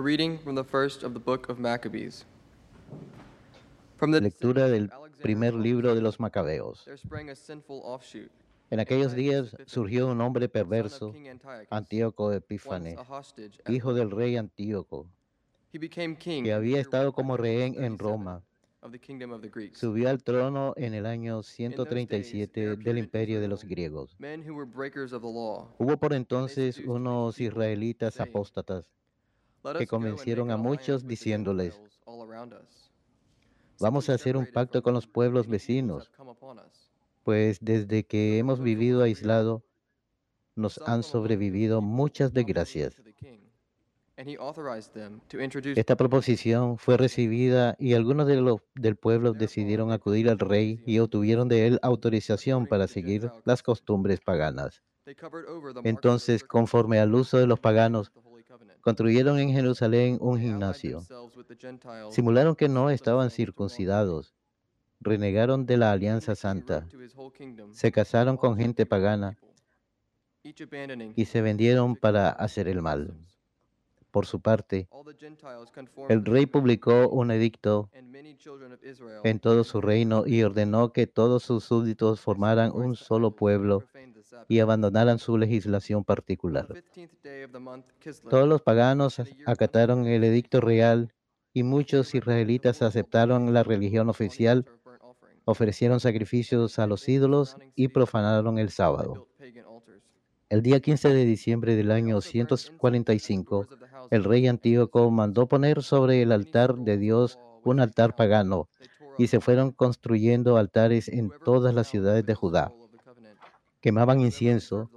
A reading from the first of the book of Maccabees. From the Lectura del primer libro de los Macabeos. There sprang a sinful offshoot. En aquellos días surgió un hombre perverso, Antíoco Epífanes, hijo del rey Antíoco, que había estado como rehén en 137 Roma. Subió al trono en el año days, 137 there del imperio de los griegos. Hubo por entonces unos israelitas apóstatas que convencieron a muchos diciéndoles. Vamos a hacer un pacto con los pueblos vecinos, pues desde que hemos vivido aislado nos han sobrevivido muchas desgracias. Esta proposición fue recibida y algunos de los, del pueblo decidieron acudir al rey y obtuvieron de él autorización para seguir las costumbres paganas. Entonces, conforme al uso de los paganos. Construyeron en Jerusalén un gimnasio. Simularon que no estaban circuncidados. Renegaron de la alianza santa. Se casaron con gente pagana y se vendieron para hacer el mal. Por su parte, el rey publicó un edicto en todo su reino y ordenó que todos sus súbditos formaran un solo pueblo. Y abandonaran su legislación particular. the 15th day of the month Kislev, Todos los paganos acataron el edicto 165, real y muchos israelitas aceptaron la religión oficial, ofrecieron sacrificios a los ídolos y profanaron el sábado. El día 15 de diciembre del año also burned incense at the 145, doors of the houses el rey Antíoco mandó poner sobre el altar de Dios un altar pagano y se fueron construyendo altares en todas las ciudades de Judá. soul of the covenant, Quemaban incienso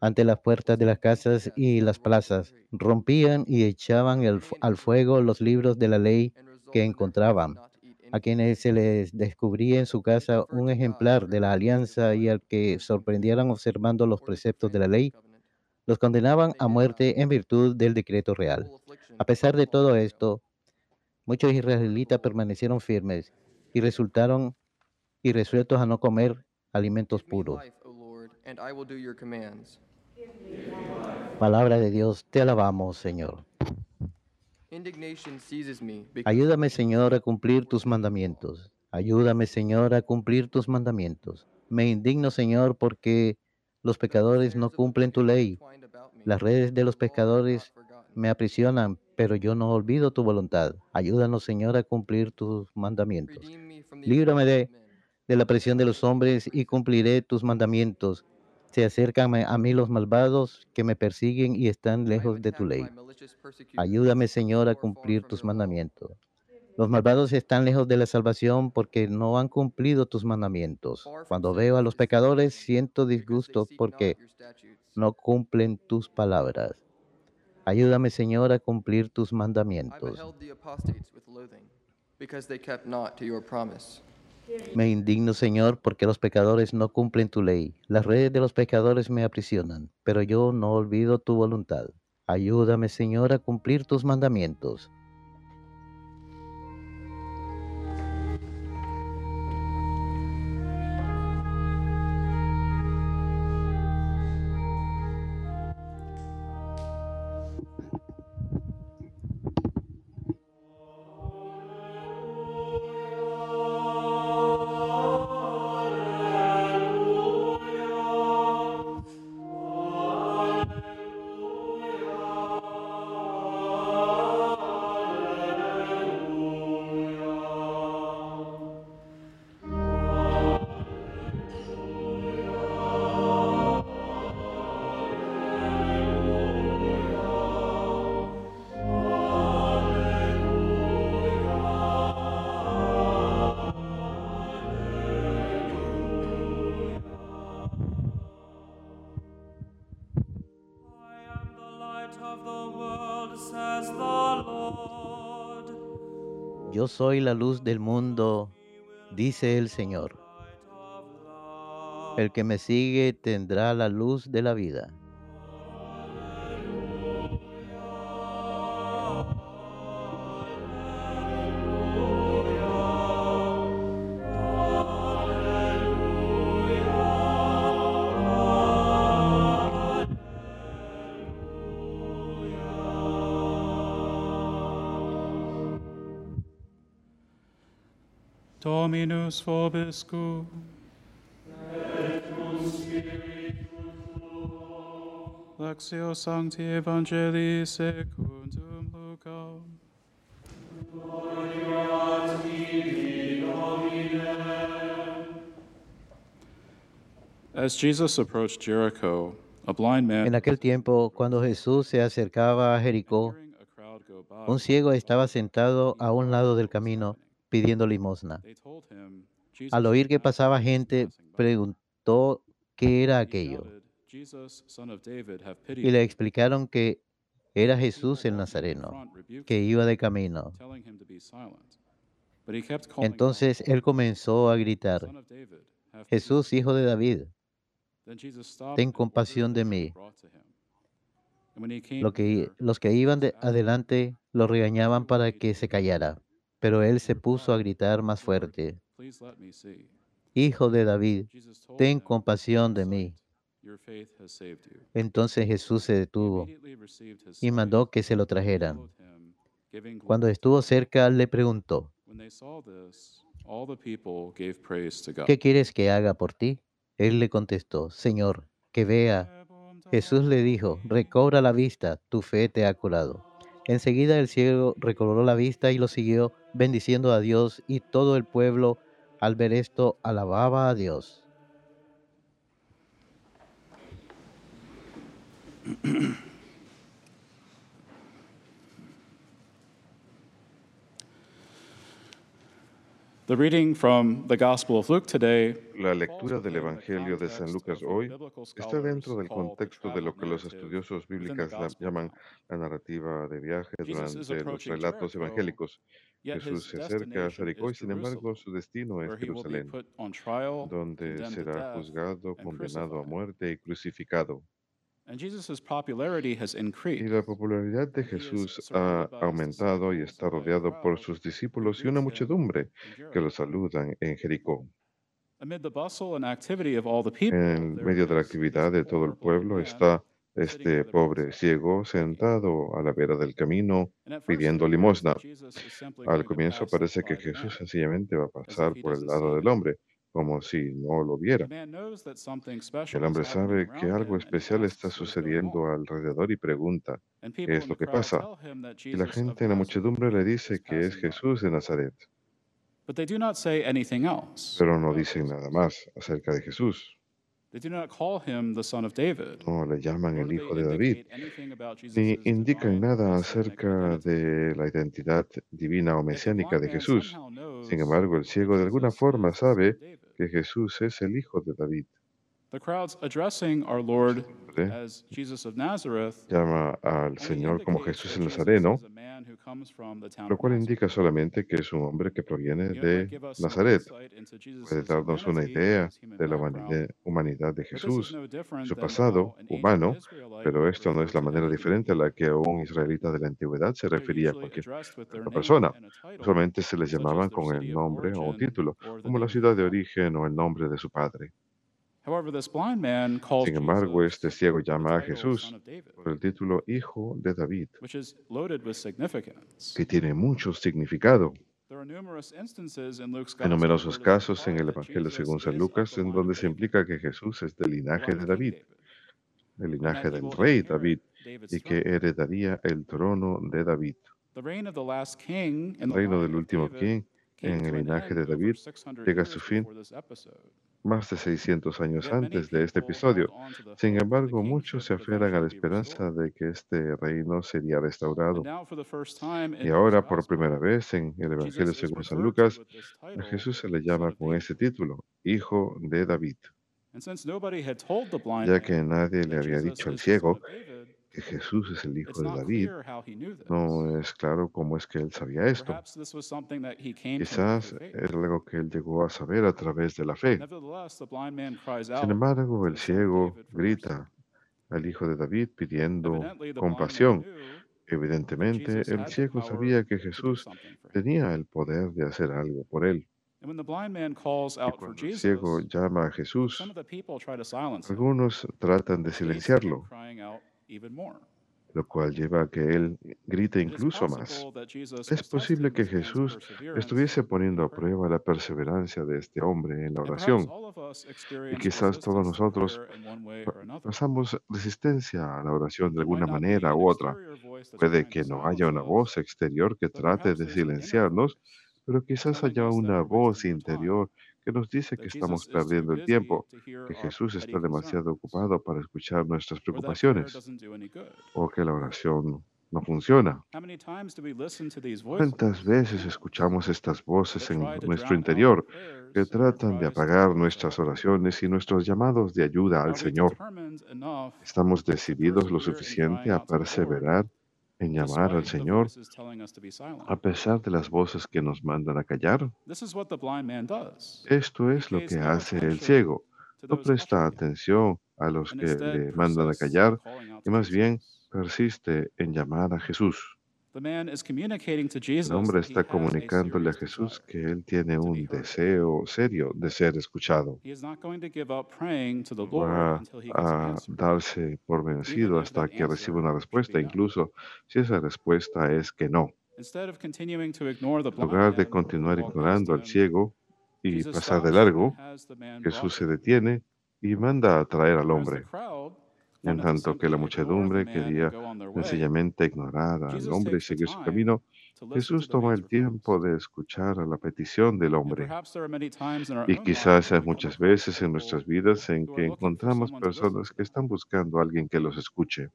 ante las puertas de las casas y las plazas, rompían y echaban al fuego los libros de la ley que encontraban. A quienes se les descubría en su casa un ejemplar de la alianza y al que sorprendieran observando los preceptos de la ley, los condenaban a muerte en virtud del decreto real. A pesar de todo esto, muchos israelitas permanecieron firmes y resultaron y resueltos a no comer alimentos puros. And I will do your commands. Palabra de Dios, te alabamos, Señor. Ayúdame, Señor, a cumplir tus mandamientos. Ayúdame, Señor, a cumplir tus mandamientos. Me indigno, Señor, porque los pecadores no cumplen tu ley. Las redes de los pecadores me aprisionan, pero yo no olvido tu voluntad. Ayúdanos, Señor, a cumplir tus mandamientos. Líbrame de, la presión de los hombres y cumpliré tus mandamientos. Se acercan a mí los malvados que me persiguen y están lejos de tu ley. Ayúdame, Señor, a cumplir tus mandamientos. Los malvados están lejos de la salvación porque no han cumplido tus mandamientos. Cuando veo a los pecadores, siento disgusto porque no cumplen tus palabras. Ayúdame, Señor, a cumplir tus mandamientos. Me indigno, Señor, porque los pecadores no cumplen tu ley. Las redes de los pecadores me aprisionan, pero yo no olvido tu voluntad. Ayúdame, Señor, a cumplir tus mandamientos. Yo soy la luz del mundo, dice el Señor. El que me sigue tendrá la luz de la vida. Dominus vobiscum. Lectio Sancti Evangelii secundum Lucam. As Jesus approached Jericho, a blind man En aquel tiempo, cuando Jesús se acercaba a Jericó, un ciego estaba sentado a un lado del camino pidiendo limosna. Al oír que pasaba gente, passing by." preguntó qué era aquello y le on me." explicaron que era Jesús el Nazareno, que iba de camino. Entonces él comenzó a gritar, Jesús, on me." hijo de David, ten compasión de mí. Lo que, los que iban de adelante lo regañaban para que se callara, pero él se puso a gritar más "Lord, fuerte. Hijo de David, ten compasión "Have de mí. sight. Your faith has saved you." Entonces Jesús se detuvo y mandó que se lo trajeran. Cuando estuvo cerca, le preguntó, When they saw this, all the people gave praise to God. ¿qué quieres que haga por ti? Él le contestó, Señor, que vea. Jesús le dijo, recobra la vista, tu fe te ha curado. Enseguida el ciego recobró la vista y lo siguió, bendiciendo a Dios, y todo el pueblo, al ver esto, alababa a Dios. The reading from the Gospel of Luke today La lectura del Evangelio de San Lucas hoy está dentro del contexto de lo que los estudiosos bíblicos la- llaman la narrativa de viaje durante los relatos evangélicos. Jesús se acerca a Jericó y sin embargo su destino es Jerusalén, donde será juzgado, condenado a muerte y crucificado. And Jesus' popularity has Y la popularidad de Jesús ha aumentado y está rodeado por sus discípulos y una muchedumbre que lo saludan en Jericó. En medio de la actividad de todo el pueblo está este pobre ciego sentado a la vera del camino pidiendo limosna. Al comienzo parece que Jesús sencillamente va a pasar por el lado del hombre, como si no lo viera. El hombre sabe que algo especial está sucediendo alrededor y pregunta, ¿qué es lo que pasa? Y la gente en la muchedumbre le dice que es. Jesús de Nazaret, pero no dicen nada más acerca de Jesús. No le llaman el hijo de David, ni indican nada acerca de la identidad divina o mesiánica de Jesús. Sin embargo, el ciego de alguna forma sabe. Que Jesús es el hijo de David. The crowd's addressing our Lord as Jesus of Nazareth Llama al Señor como Jesús el Nazareno, lo cual indica solamente que es un hombre que proviene de Nazaret. Puede darnos una idea de la humanidad, de Jesús, su pasado humano, pero esto no es la manera diferente a la que un israelita de la antigüedad se refería a cualquier otra persona. Usualmente se les llamaban con el nombre o un título, como la ciudad de origen o el nombre de su padre. Sin embargo, este ciego llama a Jesús por el título Hijo de David, which is loaded with significance. que tiene mucho significado. There are numerous instances in Luke's Hay gospel numerosos casos en el that Evangelio Jesus según San is Lucas en donde of se David, implica que Jesús es del the linaje de David, David, el and linaje that he del rey inherit David, y que heredaría el trono de David. The reign of the last king in El the reino del of último David king en el linaje end de David 600 llega a su fin. Más de 600 años antes de este episodio. Sin embargo, muchos se aferran a la esperanza de que este reino sería restaurado. Y ahora, por primera vez en el Evangelio según San Lucas, a Jesús se le llama con ese título, Hijo de David, ya que nadie le había dicho al ciego que Jesús es el Hijo de David. No es claro cómo es que él sabía esto. Quizás era algo que él llegó a saber a través de la fe. Sin embargo, el ciego grita al Hijo de David pidiendo compasión. Evidentemente, el ciego sabía que Jesús tenía el poder de hacer algo por él. Y cuando el ciego llama a Jesús, algunos tratan de silenciarlo. Lo cual lleva a que él grite incluso más. Es posible que Jesús estuviese poniendo a prueba la perseverancia de este hombre en la oración. Y quizás todos nosotros pa- pasamos resistencia a la oración de alguna manera u otra. Puede que no haya una voz exterior que trate de silenciarnos, pero quizás haya una voz interior que nos dice que estamos perdiendo el tiempo, que Jesús está demasiado ocupado para escuchar nuestras preocupaciones o que la oración no funciona. ¿Cuántas veces escuchamos estas voces en nuestro interior que tratan de apagar nuestras oraciones y nuestros llamados de ayuda al Señor? ¿Estamos decididos lo suficiente a perseverar en llamar al Señor a pesar de las voces que nos mandan a callar? Esto es lo que hace el ciego. No presta atención a los que le mandan a callar y más bien persiste en llamar a Jesús. El hombre está comunicándole a Jesús que él tiene un deseo serio de ser escuchado. Va a darse por vencido hasta que reciba una respuesta, incluso si esa respuesta es que no. En lugar de continuar ignorando al ciego y pasar de largo, Jesús se detiene y manda a traer al hombre. En tanto que la muchedumbre quería sencillamente ignorar al hombre y seguir su camino, Jesús toma el tiempo de escuchar a la petición del hombre. Y quizás hay muchas veces en nuestras vidas en que encontramos personas que están buscando a alguien que los escuche,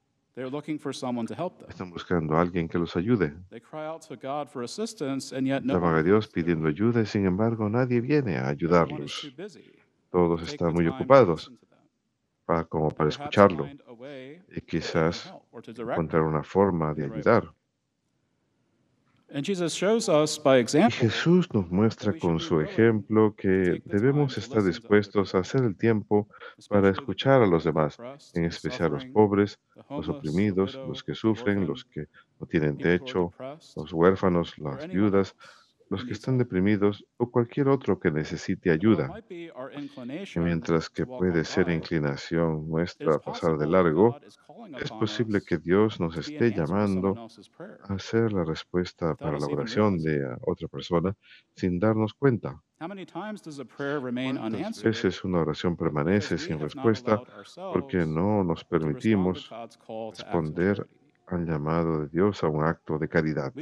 están buscando a alguien que los ayude. Llaman a Dios pidiendo ayuda y sin embargo nadie viene a ayudarlos. Todos están muy ocupados para, como para escucharlo y quizás encontrar una forma de ayudar. Y Jesús nos muestra con su ejemplo que debemos estar dispuestos a hacer el tiempo para escuchar a los demás, en especial los pobres, los oprimidos, los que sufren, los que no tienen techo, los huérfanos, las viudas, los que están deprimidos o cualquier otro que necesite ayuda. Y mientras que puede ser inclinación nuestra pasar de largo, es posible que Dios nos esté llamando a hacer la respuesta para la oración de otra persona sin darnos cuenta. ¿Cuántas veces una oración permanece sin respuesta porque no nos permitimos responder al llamado de Dios a un acto de caridad?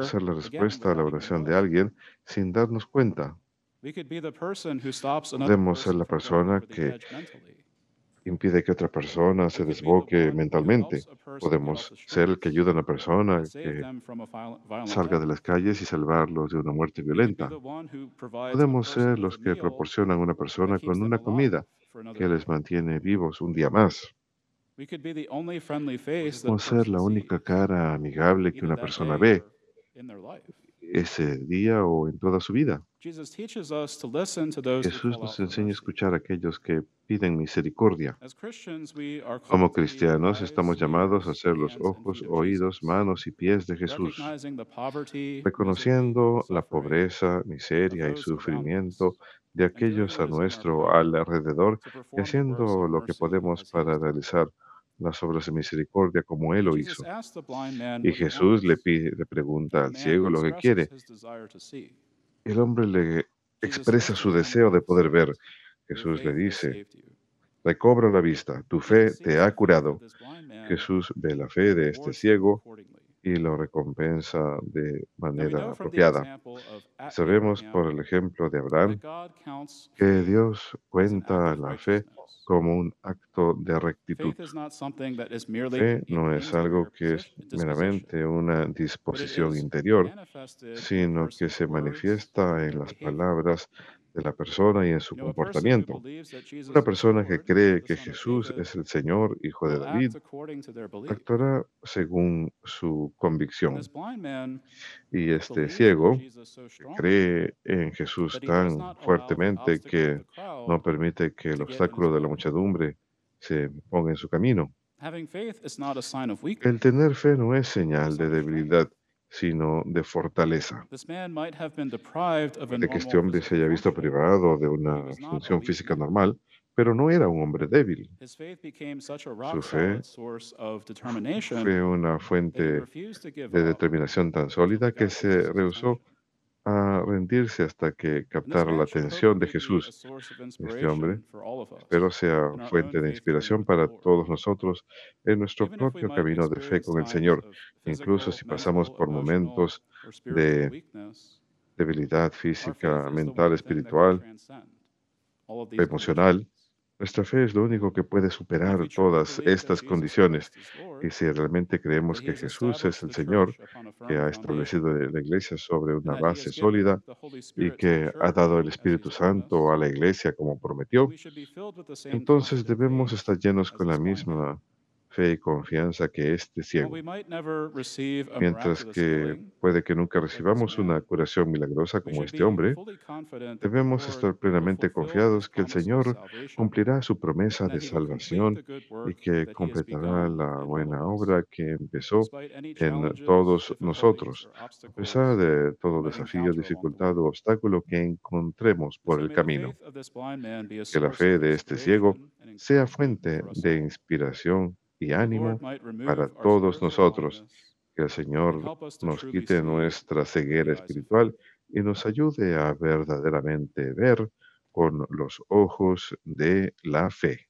Hacer la respuesta a la oración de alguien sin darnos cuenta. Podemos ser la persona que impide que otra persona se desboque mentalmente. Podemos ser el que ayuda a una persona que salga de las calles y salvarlos de una muerte violenta. Podemos ser los que proporcionan a una persona con una comida que les mantiene vivos un día más. Podemos ser la única cara amigable que una persona ve ese día o en toda su vida. Jesús nos enseña a escuchar a aquellos que piden misericordia. Como cristianos estamos llamados a ser los ojos, oídos, manos y pies de Jesús, reconociendo la pobreza, miseria y sufrimiento de aquellos a nuestro alrededor y haciendo lo que podemos para realizar las obras de misericordia como Él lo hizo. Y Jesús le, pide, le pregunta al ciego lo que quiere. El hombre le expresa su deseo de poder ver. Jesús le dice, recobra la vista, tu fe te ha curado. Jesús ve la fe de este ciego y lo recompensa de manera apropiada. Sabemos por el ejemplo de Abraham que Dios cuenta la fe como un acto de rectitud. Fe no es algo que es meramente una disposición interior, sino que se manifiesta en las palabras de la persona y en su comportamiento. Una persona que cree que Jesús es el Señor, Hijo de David, actuará según su convicción. Y este ciego que cree en Jesús tan fuertemente que no permite que el obstáculo de la muchedumbre se ponga en su camino. El tener fe no es señal de debilidad, sino de fortaleza. De que este hombre se haya visto privado de una función física normal, pero no era un hombre débil. His faith became such a Su fe solid source of determination fue una fuente de determinación tan sólida que se rehusó a rendirse hasta que captara la atención de Jesús. Este hombre, espero sea fuente de inspiración para todos nosotros en nuestro propio camino de fe con el Señor, incluso si pasamos por momentos de debilidad física, mental, espiritual, emocional. Nuestra fe es lo único que puede superar todas estas condiciones. Y si realmente creemos que Jesús es el Señor, que ha establecido la iglesia sobre una base sólida y que ha dado el Espíritu Santo a la iglesia como prometió, entonces debemos estar llenos con la misma fe y confianza que este ciego. Mientras que puede que nunca recibamos una curación milagrosa como este hombre, debemos estar plenamente confiados que el Señor cumplirá su promesa de salvación y que completará la buena obra que empezó en todos nosotros, a pesar de todo desafío, dificultad o obstáculo que encontremos por el camino. Que la fe de este ciego sea fuente de inspiración y ánimo para todos nosotros. Que el Señor nos quite nuestra ceguera espiritual y nos ayude a verdaderamente ver con los ojos de la fe.